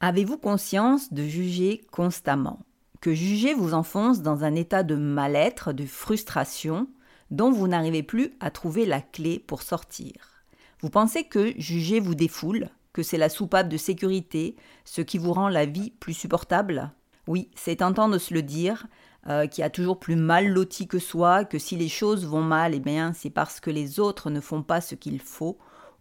Avez-vous conscience de juger constamment? Que juger vous enfonce dans un état de mal-être, de frustration, dont vous n'arrivez plus à trouver la clé pour sortir? Vous pensez que juger vous défoule, que c'est la soupape de sécurité, ce qui vous rend la vie plus supportable? Oui, c'est tentant de se le dire, euh, qui a toujours plus mal loti que soi, que si les choses vont mal, eh bien c'est parce que les autres ne font pas ce qu'il faut,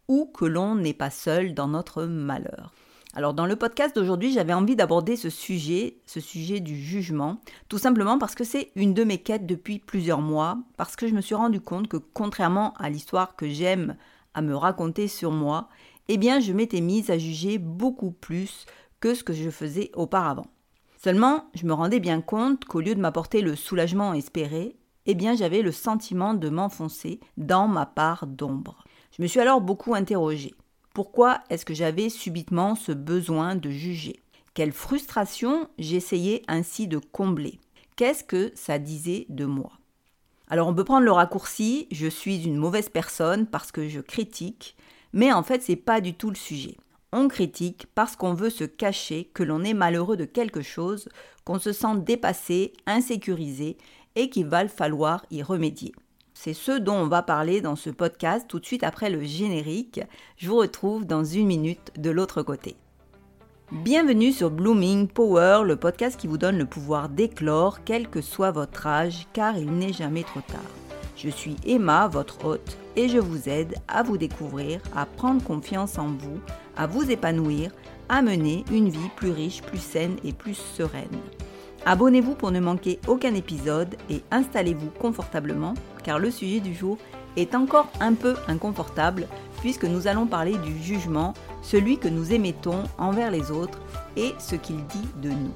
ou que l'on n'est pas seul dans notre malheur. Alors dans le podcast d'aujourd'hui, j'avais envie d'aborder ce sujet, ce sujet du jugement, tout simplement parce que c'est une de mes quêtes depuis plusieurs mois, parce que je me suis rendu compte que contrairement à l'histoire que j'aime à me raconter sur moi, eh bien je m'étais mise à juger beaucoup plus que ce que je faisais auparavant. Seulement, je me rendais bien compte qu'au lieu de m'apporter le soulagement espéré, eh bien j'avais le sentiment de m'enfoncer dans ma part d'ombre. Je me suis alors beaucoup interrogée. Pourquoi est-ce que j'avais subitement ce besoin de juger? Quelle frustration j'essayais ainsi de combler Qu'est-ce que ça disait de moi? Alors on peut prendre le raccourci, je suis une mauvaise personne parce que je critique, mais en fait c'est pas du tout le sujet. On critique parce qu'on veut se cacher que l'on est malheureux de quelque chose, qu'on se sent dépassé, insécurisé et qu'il va falloir y remédier. C'est ce dont on va parler dans ce podcast tout de suite après le générique. Je vous retrouve dans une minute de l'autre côté. Bienvenue sur Blooming Power, le podcast qui vous donne le pouvoir d'éclore, quel que soit votre âge, car il n'est jamais trop tard. Je suis Emma, votre hôte, et je vous aide à vous découvrir, à prendre confiance en vous, à vous épanouir, à mener une vie plus riche, plus saine et plus sereine. Abonnez-vous pour ne manquer aucun épisode et installez-vous confortablement car le sujet du jour est encore un peu inconfortable puisque nous allons parler du jugement, celui que nous émettons envers les autres et ce qu'il dit de nous.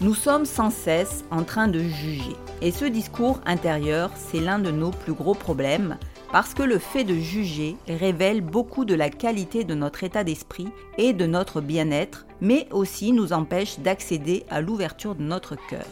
Nous sommes sans cesse en train de juger et ce discours intérieur, c'est l'un de nos plus gros problèmes parce que le fait de juger révèle beaucoup de la qualité de notre état d'esprit et de notre bien-être, mais aussi nous empêche d'accéder à l'ouverture de notre cœur.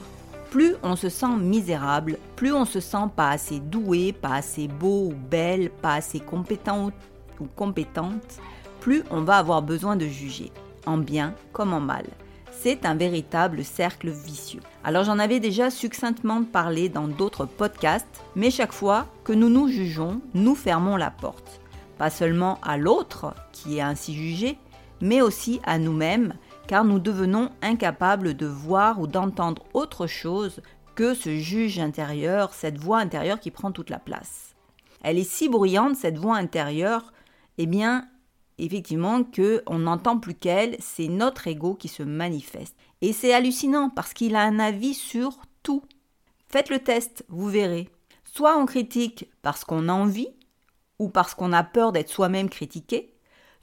Plus on se sent misérable, plus on se sent pas assez doué, pas assez beau ou belle, pas assez compétent ou compétente, plus on va avoir besoin de juger, en bien comme en mal c'est un véritable cercle vicieux. Alors j'en avais déjà succinctement parlé dans d'autres podcasts, mais chaque fois que nous nous jugeons, nous fermons la porte. Pas seulement à l'autre, qui est ainsi jugé, mais aussi à nous-mêmes, car nous devenons incapables de voir ou d'entendre autre chose que ce juge intérieur, cette voix intérieure qui prend toute la place. Elle est si bruyante, cette voix intérieure, eh bien, effectivement qu'on n'entend plus qu'elle, c'est notre ego qui se manifeste. Et c'est hallucinant parce qu'il a un avis sur tout. Faites le test, vous verrez. Soit on critique parce qu'on a envie ou parce qu'on a peur d'être soi-même critiqué,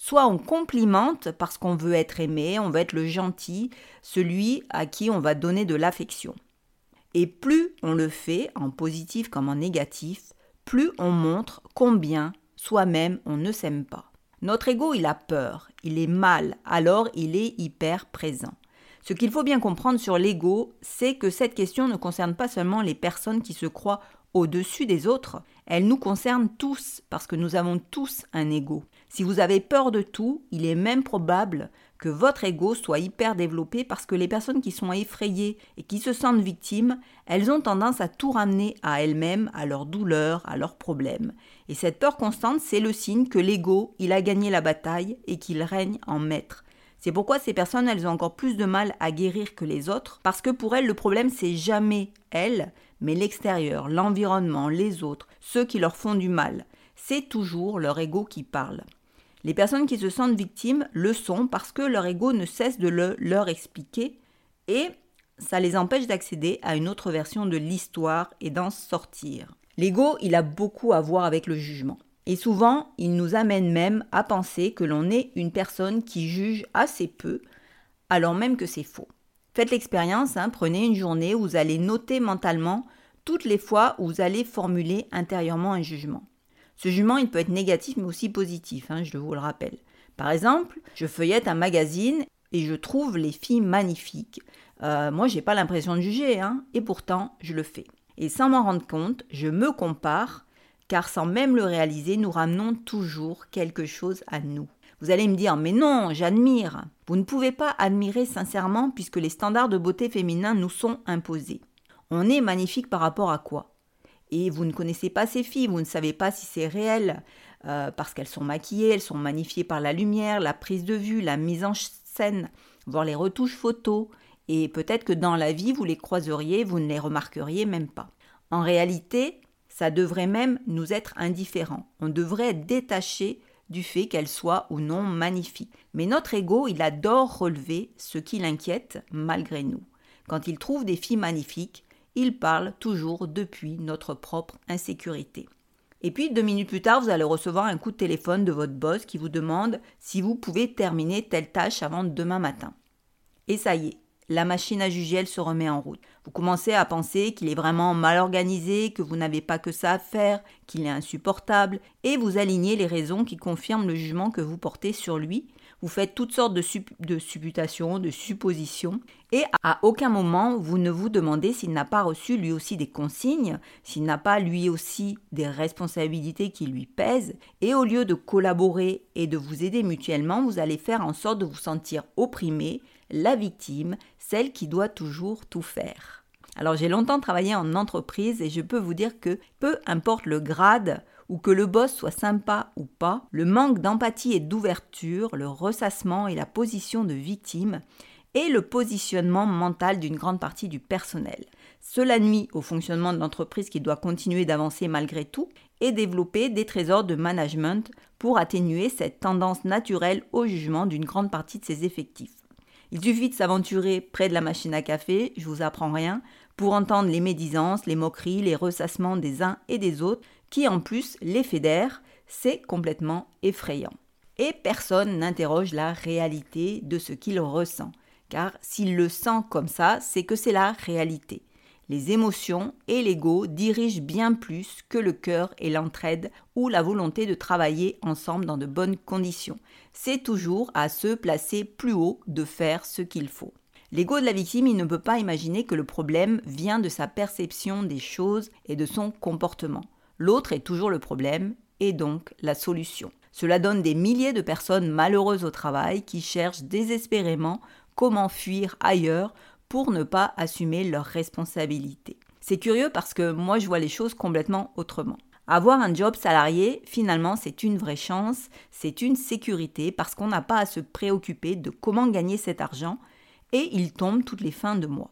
soit on complimente parce qu'on veut être aimé, on veut être le gentil, celui à qui on va donner de l'affection. Et plus on le fait, en positif comme en négatif, plus on montre combien soi-même on ne s'aime pas. Notre ego, il a peur, il est mal, alors il est hyper présent. Ce qu'il faut bien comprendre sur l'ego, c'est que cette question ne concerne pas seulement les personnes qui se croient au-dessus des autres, elle nous concerne tous parce que nous avons tous un ego. Si vous avez peur de tout, il est même probable que votre ego soit hyper développé parce que les personnes qui sont effrayées et qui se sentent victimes, elles ont tendance à tout ramener à elles-mêmes, à leurs douleurs, à leurs problèmes. Et cette peur constante, c'est le signe que l'ego, il a gagné la bataille et qu'il règne en maître. C'est pourquoi ces personnes, elles ont encore plus de mal à guérir que les autres, parce que pour elles, le problème, c'est jamais elles, mais l'extérieur, l'environnement, les autres, ceux qui leur font du mal. C'est toujours leur ego qui parle. Les personnes qui se sentent victimes le sont parce que leur ego ne cesse de le leur expliquer et ça les empêche d'accéder à une autre version de l'histoire et d'en sortir. L'ego, il a beaucoup à voir avec le jugement. Et souvent, il nous amène même à penser que l'on est une personne qui juge assez peu, alors même que c'est faux. Faites l'expérience, hein, prenez une journée où vous allez noter mentalement toutes les fois où vous allez formuler intérieurement un jugement. Ce jugement, il peut être négatif mais aussi positif, hein, je vous le rappelle. Par exemple, je feuillette un magazine et je trouve les filles magnifiques. Euh, moi, j'ai pas l'impression de juger, hein, et pourtant, je le fais. Et sans m'en rendre compte, je me compare, car sans même le réaliser, nous ramenons toujours quelque chose à nous. Vous allez me dire, mais non, j'admire. Vous ne pouvez pas admirer sincèrement puisque les standards de beauté féminin nous sont imposés. On est magnifique par rapport à quoi? Et vous ne connaissez pas ces filles, vous ne savez pas si c'est réel, euh, parce qu'elles sont maquillées, elles sont magnifiées par la lumière, la prise de vue, la mise en scène, voire les retouches photos, et peut-être que dans la vie, vous les croiseriez, vous ne les remarqueriez même pas. En réalité, ça devrait même nous être indifférent. On devrait être détaché du fait qu'elles soient ou non magnifiques. Mais notre ego, il adore relever ce qui l'inquiète malgré nous. Quand il trouve des filles magnifiques, il parle toujours depuis notre propre insécurité. Et puis, deux minutes plus tard, vous allez recevoir un coup de téléphone de votre boss qui vous demande si vous pouvez terminer telle tâche avant demain matin. Et ça y est, la machine à juger, se remet en route. Vous commencez à penser qu'il est vraiment mal organisé, que vous n'avez pas que ça à faire, qu'il est insupportable, et vous alignez les raisons qui confirment le jugement que vous portez sur lui. Vous faites toutes sortes de, supputations, de suppositions, et à aucun moment vous ne vous demandez s'il n'a pas reçu lui aussi des consignes, s'il n'a pas lui aussi des responsabilités qui lui pèsent, et au lieu de collaborer et de vous aider mutuellement, vous allez faire en sorte de vous sentir opprimé, la victime, celle qui doit toujours tout faire. Alors j'ai longtemps travaillé en entreprise et je peux vous dire que peu importe le grade ou que le boss soit sympa ou pas, le manque d'empathie et d'ouverture, le ressassement et la position de victime est le positionnement mental d'une grande partie du personnel. Cela nuit au fonctionnement de l'entreprise qui doit continuer d'avancer malgré tout et développer des trésors de management pour atténuer cette tendance naturelle au jugement d'une grande partie de ses effectifs. Il suffit de s'aventurer près de la machine à café, je vous apprends rien, pour entendre les médisances, les moqueries, les ressassements des uns et des autres, qui en plus les fédèrent, c'est complètement effrayant. Et personne n'interroge la réalité de ce qu'il ressent, car s'il le sent comme ça, c'est que c'est la réalité. Les émotions et l'ego dirigent bien plus que le cœur et l'entraide ou la volonté de travailler ensemble dans de bonnes conditions. C'est toujours à se placer plus haut de faire ce qu'il faut. L'ego de la victime, il ne peut pas imaginer que le problème vient de sa perception des choses et de son comportement. L'autre est toujours le problème et donc la solution. Cela donne des milliers de personnes malheureuses au travail qui cherchent désespérément comment fuir ailleurs pour ne pas assumer leurs responsabilités. C'est curieux parce que moi je vois les choses complètement autrement. Avoir un job salarié, finalement, c'est une vraie chance, c'est une sécurité parce qu'on n'a pas à se préoccuper de comment gagner cet argent et il tombe toutes les fins de mois.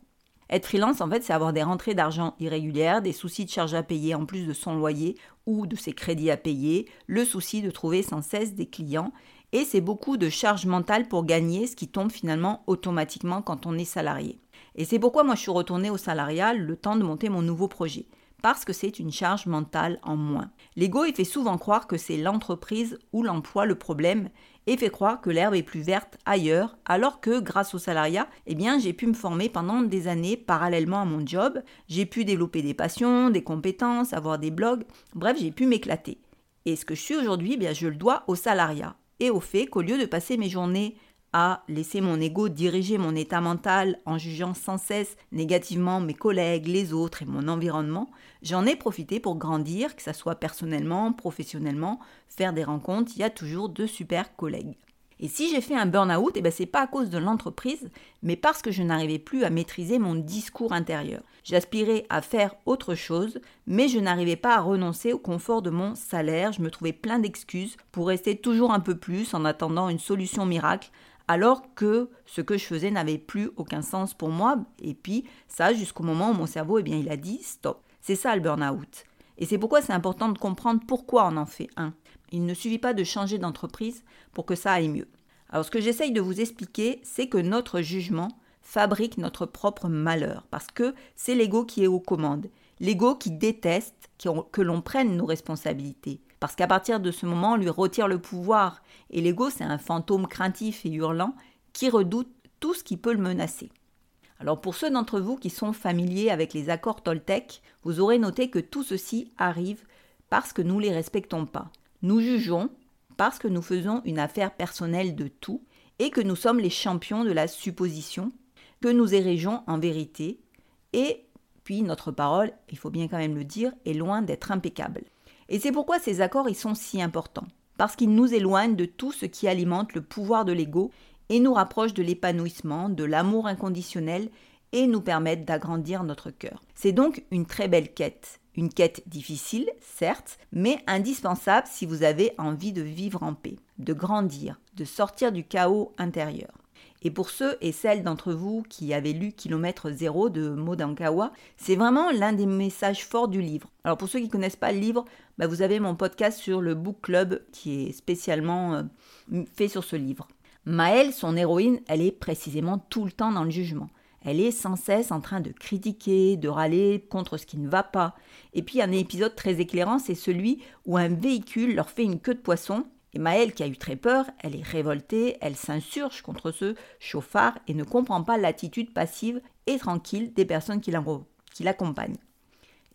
Être freelance, en fait, c'est avoir des rentrées d'argent irrégulières, des soucis de charges à payer en plus de son loyer ou de ses crédits à payer, le souci de trouver sans cesse des clients, et c'est beaucoup de charges mentales pour gagner, ce qui tombe finalement automatiquement quand on est salarié. Et c'est pourquoi moi je suis retournée au salariat le temps de monter mon nouveau projet. Parce que c'est une charge mentale en moins. L'ego, il fait souvent croire que c'est l'entreprise ou l'emploi le problème et fait croire que l'herbe est plus verte ailleurs, alors que grâce au salariat, eh bien, j'ai pu me former pendant des années parallèlement à mon job. J'ai pu développer des passions, des compétences, avoir des blogs. Bref, j'ai pu m'éclater. Et ce que je suis aujourd'hui, eh bien, je le dois au salariat et au fait qu'au lieu de passer mes journées à laisser mon ego diriger mon état mental en jugeant sans cesse négativement mes collègues, les autres et mon environnement, j'en ai profité pour grandir, que ce soit personnellement, professionnellement, faire des rencontres, il y a toujours de super collègues. Et si j'ai fait un burn-out, eh ben c'est pas à cause de l'entreprise, mais parce que je n'arrivais plus à maîtriser mon discours intérieur. J'aspirais à faire autre chose, mais je n'arrivais pas à renoncer au confort de mon salaire. Je me trouvais plein d'excuses pour rester toujours un peu plus en attendant une solution miracle, alors que ce que je faisais n'avait plus aucun sens pour moi. Et puis, ça, jusqu'au moment où mon cerveau, eh bien, il a dit stop. C'est ça le burn-out. Et c'est pourquoi c'est important de comprendre pourquoi on en fait un. Il ne suffit pas de changer d'entreprise pour que ça aille mieux. Alors, ce que j'essaye de vous expliquer, c'est que notre jugement fabrique notre propre malheur, parce que c'est l'ego qui est aux commandes. L'ego qui déteste que l'on prenne nos responsabilités. Parce qu'à partir de ce moment, on lui retire le pouvoir. Et l'ego, c'est un fantôme craintif et hurlant qui redoute tout ce qui peut le menacer. Alors pour ceux d'entre vous qui sont familiers avec les accords Toltec, vous aurez noté que tout ceci arrive parce que nous ne les respectons pas. Nous jugeons parce que nous faisons une affaire personnelle de tout et que nous sommes les champions de la supposition, que nous érigeons en vérité, et puis notre parole, il faut bien quand même le dire, est loin d'être impeccable. Et c'est pourquoi ces accords ils sont si importants. Parce qu'ils nous éloignent de tout ce qui alimente le pouvoir de l'ego et nous rapprochent de l'épanouissement, de l'amour inconditionnel et nous permettent d'agrandir notre cœur. C'est donc une très belle quête. Une quête difficile, certes, mais indispensable si vous avez envie de vivre en paix, de grandir, de sortir du chaos intérieur. Et pour ceux et celles d'entre vous qui avaient lu Kilomètre Zéro de Modankawa, c'est vraiment l'un des messages forts du livre. Alors pour ceux qui ne connaissent pas le livre, bah, vous avez mon podcast sur le Book Club qui est spécialement euh, fait sur ce livre. Maëlle, son héroïne, elle est précisément tout le temps dans le jugement. Elle est sans cesse en train de critiquer, de râler contre ce qui ne va pas. Et puis un épisode très éclairant, c'est celui où un véhicule leur fait une queue de poisson. Et Maëlle, qui a eu très peur, elle est révoltée, elle s'insurge contre ce chauffard et ne comprend pas l'attitude passive et tranquille des personnes qui l'accompagnent.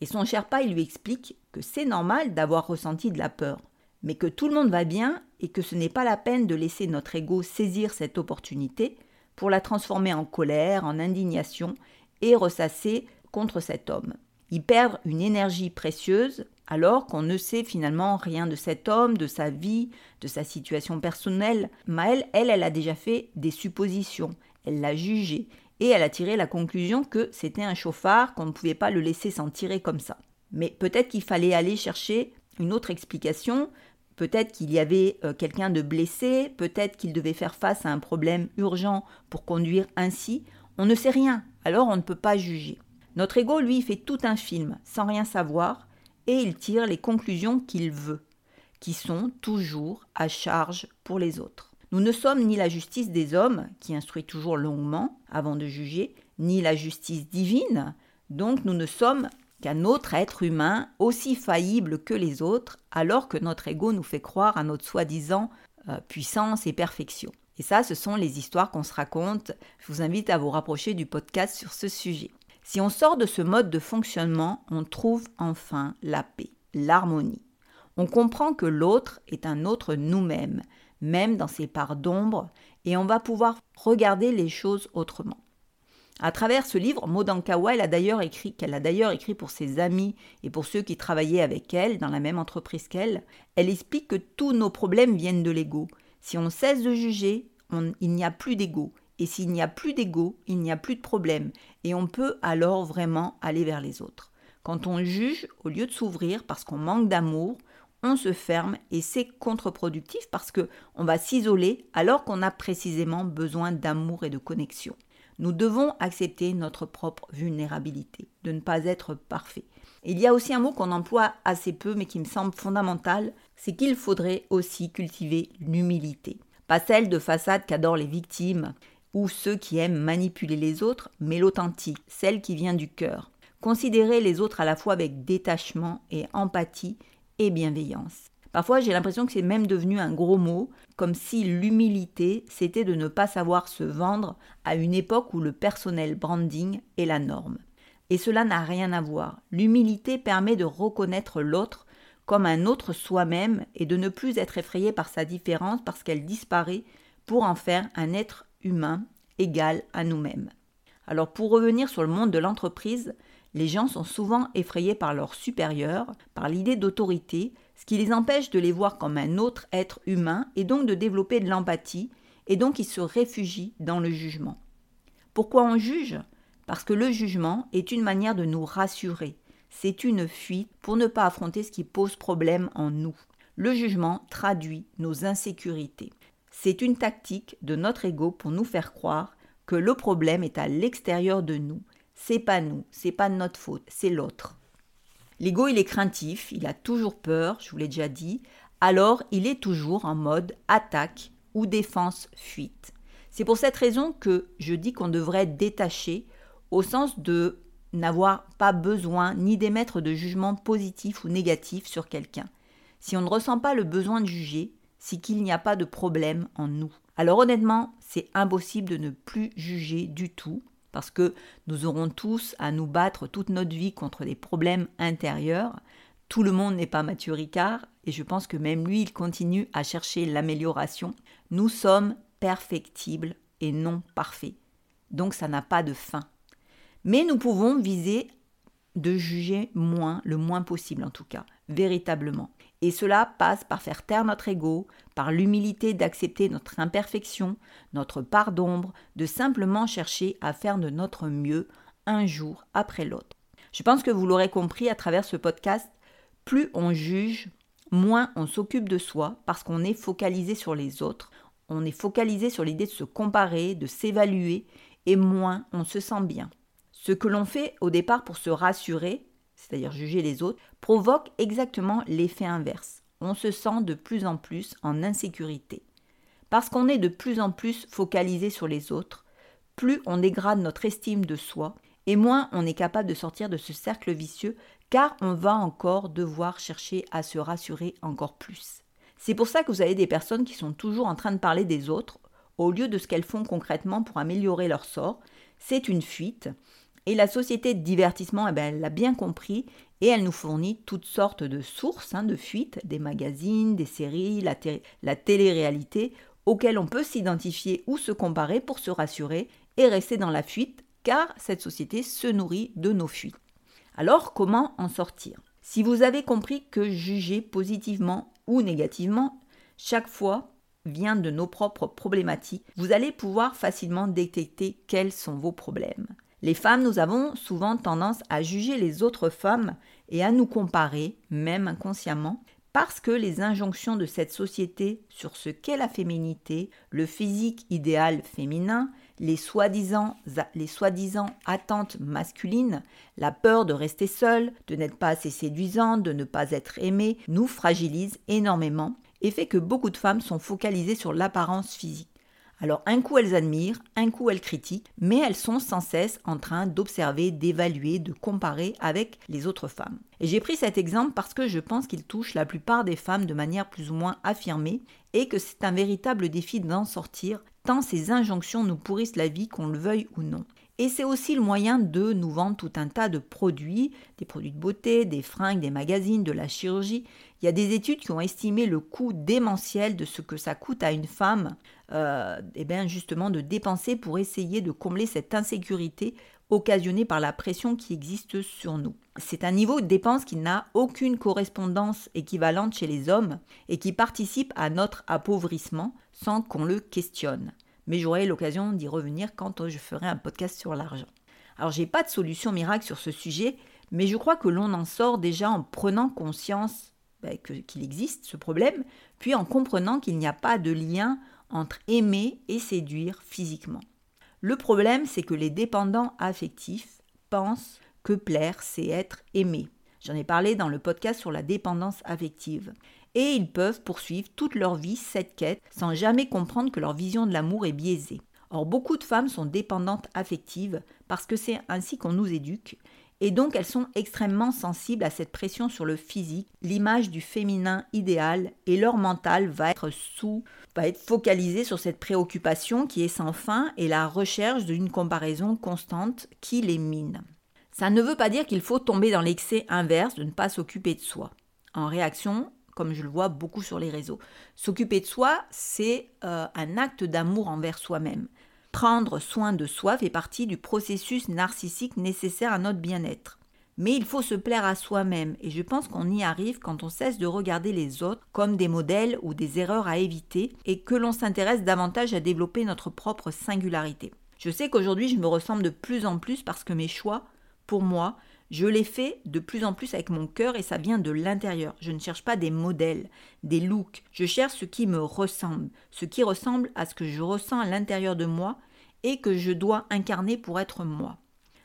Et son cher il lui explique que c'est normal d'avoir ressenti de la peur, mais que tout le monde va bien et que ce n'est pas la peine de laisser notre ego saisir cette opportunité pour la transformer en colère, en indignation et ressasser contre cet homme. Ils perdent une énergie précieuse alors qu'on ne sait finalement rien de cet homme, de sa vie, de sa situation personnelle. Maëlle, elle, elle a déjà fait des suppositions, elle l'a jugé et elle a tiré la conclusion que c'était un chauffard, qu'on ne pouvait pas le laisser s'en tirer comme ça. Mais peut-être qu'il fallait aller chercher une autre explication, Peut-être qu'il y avait euh, quelqu'un de blessé, peut-être qu'il devait faire face à un problème urgent pour conduire ainsi. On ne sait rien, alors on ne peut pas juger. Notre ego, lui, fait tout un film sans rien savoir et il tire les conclusions qu'il veut, qui sont toujours à charge pour les autres. Nous ne sommes ni la justice des hommes, qui instruit toujours longuement avant de juger, ni la justice divine, donc nous ne sommes qu'un autre être humain aussi faillible que les autres, alors que notre ego nous fait croire à notre soi-disant euh, puissance et perfection. Et ça, ce sont les histoires qu'on se raconte. Je vous invite à vous rapprocher du podcast sur ce sujet. Si on sort de ce mode de fonctionnement, on trouve enfin la paix, l'harmonie. On comprend que l'autre est un autre nous-mêmes, même dans ses parts d'ombre, et on va pouvoir regarder les choses autrement. À travers ce livre, Modankawa, elle a d'ailleurs écrit, qu'elle a d'ailleurs écrit pour ses amis et pour ceux qui travaillaient avec elle dans la même entreprise qu'elle, elle explique que tous nos problèmes viennent de l'ego. Si on cesse de juger, il n'y a plus d'ego. Et s'il n'y a plus d'ego, il n'y a plus de problème. Et on peut alors vraiment aller vers les autres. Quand on juge, au lieu de s'ouvrir parce qu'on manque d'amour, on se ferme et c'est contre-productif parce que on va s'isoler alors qu'on a précisément besoin d'amour et de connexion. Nous devons accepter notre propre vulnérabilité, de ne pas être parfait. Il y a aussi un mot qu'on emploie assez peu mais qui me semble fondamental, c'est qu'il faudrait aussi cultiver l'humilité. Pas celle de façade qu'adorent les victimes ou ceux qui aiment manipuler les autres, mais l'authentique, celle qui vient du cœur. Considérer les autres à la fois avec détachement et empathie et bienveillance. Parfois, j'ai l'impression que c'est même devenu un gros mot, comme si l'humilité, c'était de ne pas savoir se vendre à une époque où le personnel branding est la norme. Et cela n'a rien à voir. L'humilité permet de reconnaître l'autre comme un autre soi-même et de ne plus être effrayé par sa différence parce qu'elle disparaît pour en faire un être humain égal à nous-mêmes. Alors pour revenir sur le monde de l'entreprise, les gens sont souvent effrayés par leurs supérieurs, par l'idée d'autorité, ce qui les empêche de les voir comme un autre être humain et donc de développer de l'empathie, et donc ils se réfugient dans le jugement. Pourquoi on juge? Parce que le jugement est une manière de nous rassurer, c'est une fuite pour ne pas affronter ce qui pose problème en nous. Le jugement traduit nos insécurités. C'est une tactique de notre ego pour nous faire croire que le problème est à l'extérieur de nous c'est pas nous, c'est pas notre faute, c'est l'autre. L'ego, il est craintif, il a toujours peur, je vous l'ai déjà dit, alors il est toujours en mode attaque ou défense-fuite. C'est pour cette raison que je dis qu'on devrait détacher au sens de n'avoir pas besoin ni d'émettre de jugement positif ou négatif sur quelqu'un. Si on ne ressent pas le besoin de juger, c'est qu'il n'y a pas de problème en nous. Alors honnêtement, c'est impossible de ne plus juger du tout, parce que nous aurons tous à nous battre toute notre vie contre des problèmes intérieurs. Tout le monde n'est pas Mathieu Ricard, et je pense que même lui, il continue à chercher l'amélioration. Nous sommes perfectibles et non parfaits. Donc ça n'a pas de fin. Mais nous pouvons viser de juger moins, le moins possible en tout cas. véritablement. Et cela passe par faire taire notre ego, par l'humilité d'accepter notre imperfection, notre part d'ombre, de simplement chercher à faire de notre mieux un jour après l'autre. Je pense que vous l'aurez compris à travers ce podcast, plus on juge, moins on s'occupe de soi parce qu'on est focalisé sur les autres, on est focalisé sur l'idée de se comparer, de s'évaluer, et moins on se sent bien. Ce que l'on fait au départ pour se rassurer, c'est-à-dire juger les autres, provoque exactement l'effet inverse. On se sent de plus en plus en insécurité. Parce qu'on est de plus en plus focalisé sur les autres, plus on dégrade notre estime de soi, et moins on est capable de sortir de ce cercle vicieux, car on va encore devoir chercher à se rassurer encore plus. C'est pour ça que vous avez des personnes qui sont toujours en train de parler des autres, au lieu de ce qu'elles font concrètement pour améliorer leur sort. C'est une fuite, et la société de divertissement, eh ben, elle l'a bien compris et elle nous fournit toutes sortes de sources hein, de fuites, des magazines, des séries, la, la télé-réalité, auxquelles on peut s'identifier ou se comparer pour se rassurer et rester dans la fuite, car cette société se nourrit de nos fuites. Alors comment en sortir? Si vous avez compris que juger positivement ou négativement, chaque fois vient de nos propres problématiques, vous allez pouvoir facilement détecter quels sont vos problèmes. Les femmes, nous avons souvent tendance à juger les autres femmes et à nous comparer, même inconsciemment, parce que les injonctions de cette société sur ce qu'est la féminité, le physique idéal féminin, les soi-disant, attentes masculines, la peur de rester seule, de n'être pas assez séduisante, de ne pas être aimée, nous fragilisent énormément et fait que beaucoup de femmes sont focalisées sur l'apparence physique. Alors un coup elles admirent, un coup elles critiquent, mais elles sont sans cesse en train d'observer, d'évaluer, de comparer avec les autres femmes. Et j'ai pris cet exemple parce que je pense qu'il touche la plupart des femmes de manière plus ou moins affirmée et que c'est un véritable défi d'en sortir, tant ces injonctions nous pourrissent la vie qu'on le veuille ou non. Et c'est aussi le moyen de nous vendre tout un tas de produits, des produits de beauté, des fringues, des magazines, de la chirurgie. Il y a des études qui ont estimé le coût démentiel de ce que ça coûte à une femme, euh, eh bien justement de dépenser pour essayer de combler cette insécurité occasionnée par la pression qui existe sur nous. C'est un niveau de dépense qui n'a aucune correspondance équivalente chez les hommes et qui participe à notre appauvrissement sans qu'on le questionne mais j'aurai l'occasion d'y revenir quand je ferai un podcast sur l'argent. Alors j'ai pas de solution miracle sur ce sujet, mais je crois que l'on en sort déjà en prenant conscience ben, qu'il existe ce problème, puis en comprenant qu'il n'y a pas de lien entre aimer et séduire physiquement. Le problème, c'est que les dépendants affectifs pensent que plaire, c'est être aimé. J'en ai parlé dans le podcast sur la dépendance affective et ils peuvent poursuivre toute leur vie cette quête sans jamais comprendre que leur vision de l'amour est biaisée. Or, beaucoup de femmes sont dépendantes affectives parce que c'est ainsi qu'on nous éduque, et donc elles sont extrêmement sensibles à cette pression sur le physique, l'image du féminin idéal, et leur mental va être sous, va être focalisé sur cette préoccupation qui est sans fin et la recherche d'une comparaison constante qui les mine. Ça ne veut pas dire qu'il faut tomber dans l'excès inverse de ne pas s'occuper de soi. En réaction, comme je le vois beaucoup sur les réseaux. S'occuper de soi, c'est euh, un acte d'amour envers soi-même. Prendre soin de soi fait partie du processus narcissique nécessaire à notre bien-être. Mais il faut se plaire à soi-même et je pense qu'on y arrive quand on cesse de regarder les autres comme des modèles ou des erreurs à éviter et que l'on s'intéresse davantage à développer notre propre singularité. Je sais qu'aujourd'hui je me ressemble de plus en plus parce que mes choix, pour moi, je l'ai fait de plus en plus avec mon cœur et ça vient de l'intérieur. Je ne cherche pas des modèles, des looks. Je cherche ce qui me ressemble, ce qui ressemble à ce que je ressens à l'intérieur de moi et que je dois incarner pour être moi.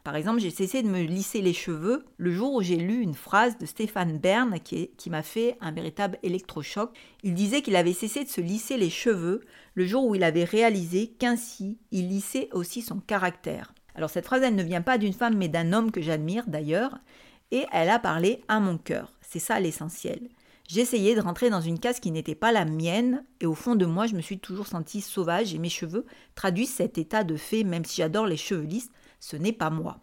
Par exemple, j'ai cessé de me lisser les cheveux le jour où j'ai lu une phrase de Stéphane Bern qui, qui m'a fait un véritable électrochoc. Il disait qu'il avait cessé de se lisser les cheveux le jour où il avait réalisé qu'ainsi il lissait aussi son caractère. Alors cette phrase, elle ne vient pas d'une femme, mais d'un homme que j'admire d'ailleurs, et elle a parlé à mon cœur. C'est ça l'essentiel. J'essayais de rentrer dans une case qui n'était pas la mienne, et au fond de moi, je me suis toujours sentie sauvage, et mes cheveux traduisent cet état de fait, même si j'adore les cheveux lisses, ce n'est pas moi.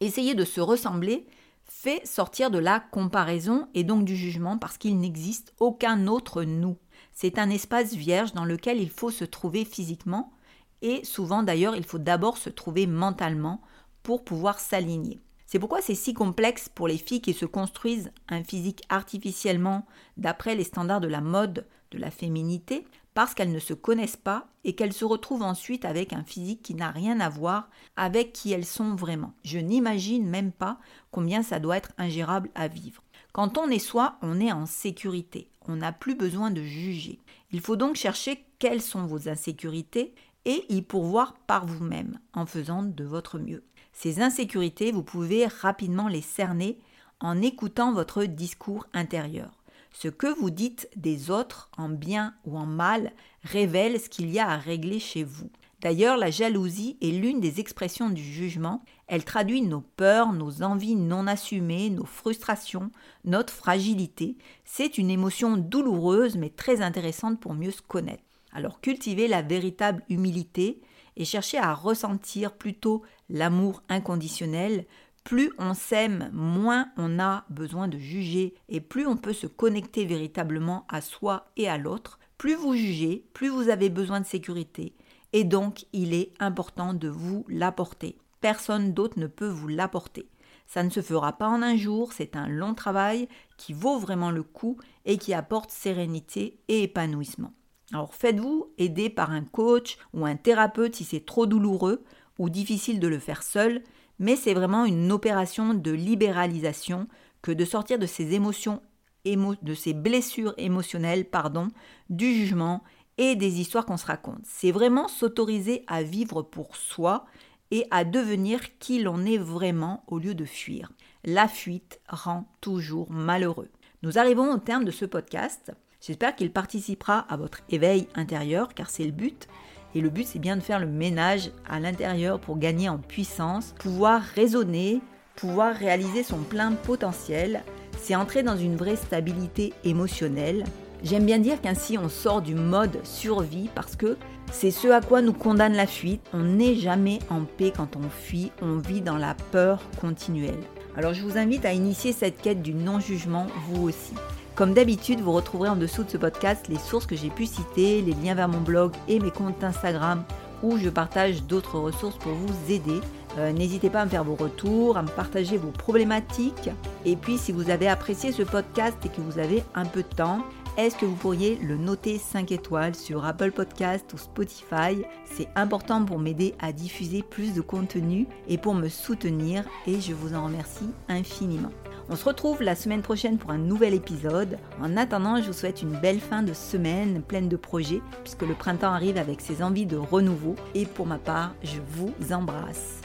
Essayer de se ressembler fait sortir de la comparaison et donc du jugement parce qu'il n'existe aucun autre nous. C'est un espace vierge dans lequel il faut se trouver physiquement, et souvent d'ailleurs, il faut d'abord se trouver mentalement pour pouvoir s'aligner. C'est pourquoi c'est si complexe pour les filles qui se construisent un physique artificiellement d'après les standards de la mode, de la féminité, parce qu'elles ne se connaissent pas et qu'elles se retrouvent ensuite avec un physique qui n'a rien à voir avec qui elles sont vraiment. Je n'imagine même pas combien ça doit être ingérable à vivre. Quand on est soi, on est en sécurité. On n'a plus besoin de juger. Il faut donc chercher quelles sont vos insécurités et y pourvoir par vous-même en faisant de votre mieux. Ces insécurités, vous pouvez rapidement les cerner en écoutant votre discours intérieur. Ce que vous dites des autres, en bien ou en mal, révèle ce qu'il y a à régler chez vous. D'ailleurs, la jalousie est l'une des expressions du jugement. Elle traduit nos peurs, nos envies non assumées, nos frustrations, notre fragilité. C'est une émotion douloureuse mais très intéressante pour mieux se connaître. Alors cultivez la véritable humilité et cherchez à ressentir plutôt l'amour inconditionnel plus on s'aime, moins on a besoin de juger et plus on peut se connecter véritablement à soi et à l'autre. Plus vous jugez, plus vous avez besoin de sécurité et donc il est important de vous l'apporter. Personne d'autre ne peut vous l'apporter. Ça ne se fera pas en un jour, c'est un long travail qui vaut vraiment le coup et qui apporte sérénité et épanouissement. Alors faites-vous aider par un coach ou un thérapeute si c'est trop douloureux ou difficile de le faire seul, mais c'est vraiment une opération de libéralisation que de sortir de ces émotions, de ces blessures émotionnelles, pardon, du jugement et des histoires qu'on se raconte. C'est vraiment s'autoriser à vivre pour soi et à devenir qui l'on est vraiment au lieu de fuir. La fuite rend toujours malheureux. Nous arrivons au terme de ce podcast. J'espère qu'il participera à votre éveil intérieur, car c'est le but. Et le but, c'est bien de faire le ménage à l'intérieur pour gagner en puissance, pouvoir raisonner, pouvoir réaliser son plein potentiel. C'est entrer dans une vraie stabilité émotionnelle. J'aime bien dire qu'ainsi on sort du mode survie parce que c'est ce à quoi nous condamne la fuite. On n'est jamais en paix quand on fuit, on vit dans la peur continuelle. Alors je vous invite à initier cette quête du non-jugement vous aussi. Comme d'habitude, vous retrouverez en dessous de ce podcast les sources que j'ai pu citer, les liens vers mon blog et mes comptes Instagram où je partage d'autres ressources pour vous aider. Euh, n'hésitez pas à me faire vos retours, à me partager vos problématiques. Et puis si vous avez apprécié ce podcast et que vous avez un peu de temps, est-ce que vous pourriez le noter 5 étoiles sur Apple Podcast ou Spotify? C'est important pour m'aider à diffuser plus de contenu et pour me soutenir et je vous en remercie infiniment. On se retrouve la semaine prochaine pour un nouvel épisode. En attendant, je vous souhaite une belle fin de semaine pleine de projets, puisque le printemps arrive avec ses envies de renouveau. Et pour ma part, je vous embrasse.